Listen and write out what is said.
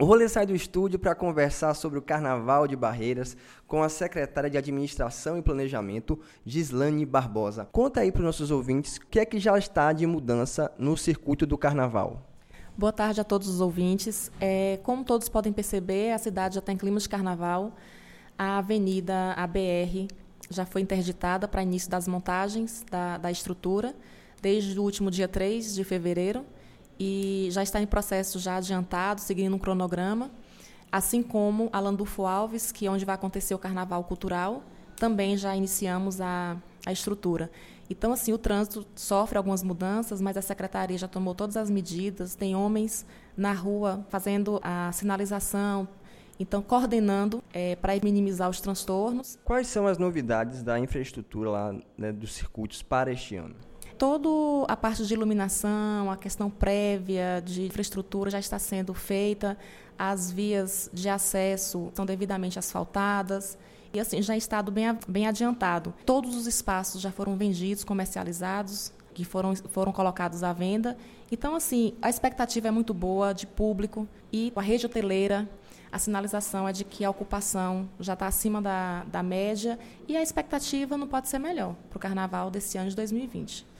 O rolê sai do estúdio para conversar sobre o Carnaval de Barreiras com a secretária de Administração e Planejamento, Gislane Barbosa. Conta aí para os nossos ouvintes o que é que já está de mudança no circuito do Carnaval. Boa tarde a todos os ouvintes. É, como todos podem perceber, a cidade já está em clima de carnaval. A avenida, a BR, já foi interditada para início das montagens da, da estrutura, desde o último dia 3 de fevereiro e já está em processo já adiantado, seguindo um cronograma, assim como a Landulfo Alves, que é onde vai acontecer o Carnaval Cultural, também já iniciamos a, a estrutura. Então, assim, o trânsito sofre algumas mudanças, mas a secretaria já tomou todas as medidas, tem homens na rua fazendo a sinalização, então coordenando é, para minimizar os transtornos. Quais são as novidades da infraestrutura lá né, dos circuitos para este ano? Toda a parte de iluminação, a questão prévia de infraestrutura já está sendo feita, as vias de acesso são devidamente asfaltadas e assim já está bem, bem adiantado. Todos os espaços já foram vendidos, comercializados, que foram, foram colocados à venda. Então, assim, a expectativa é muito boa de público e a rede hoteleira a sinalização é de que a ocupação já está acima da, da média e a expectativa não pode ser melhor para o carnaval desse ano de 2020.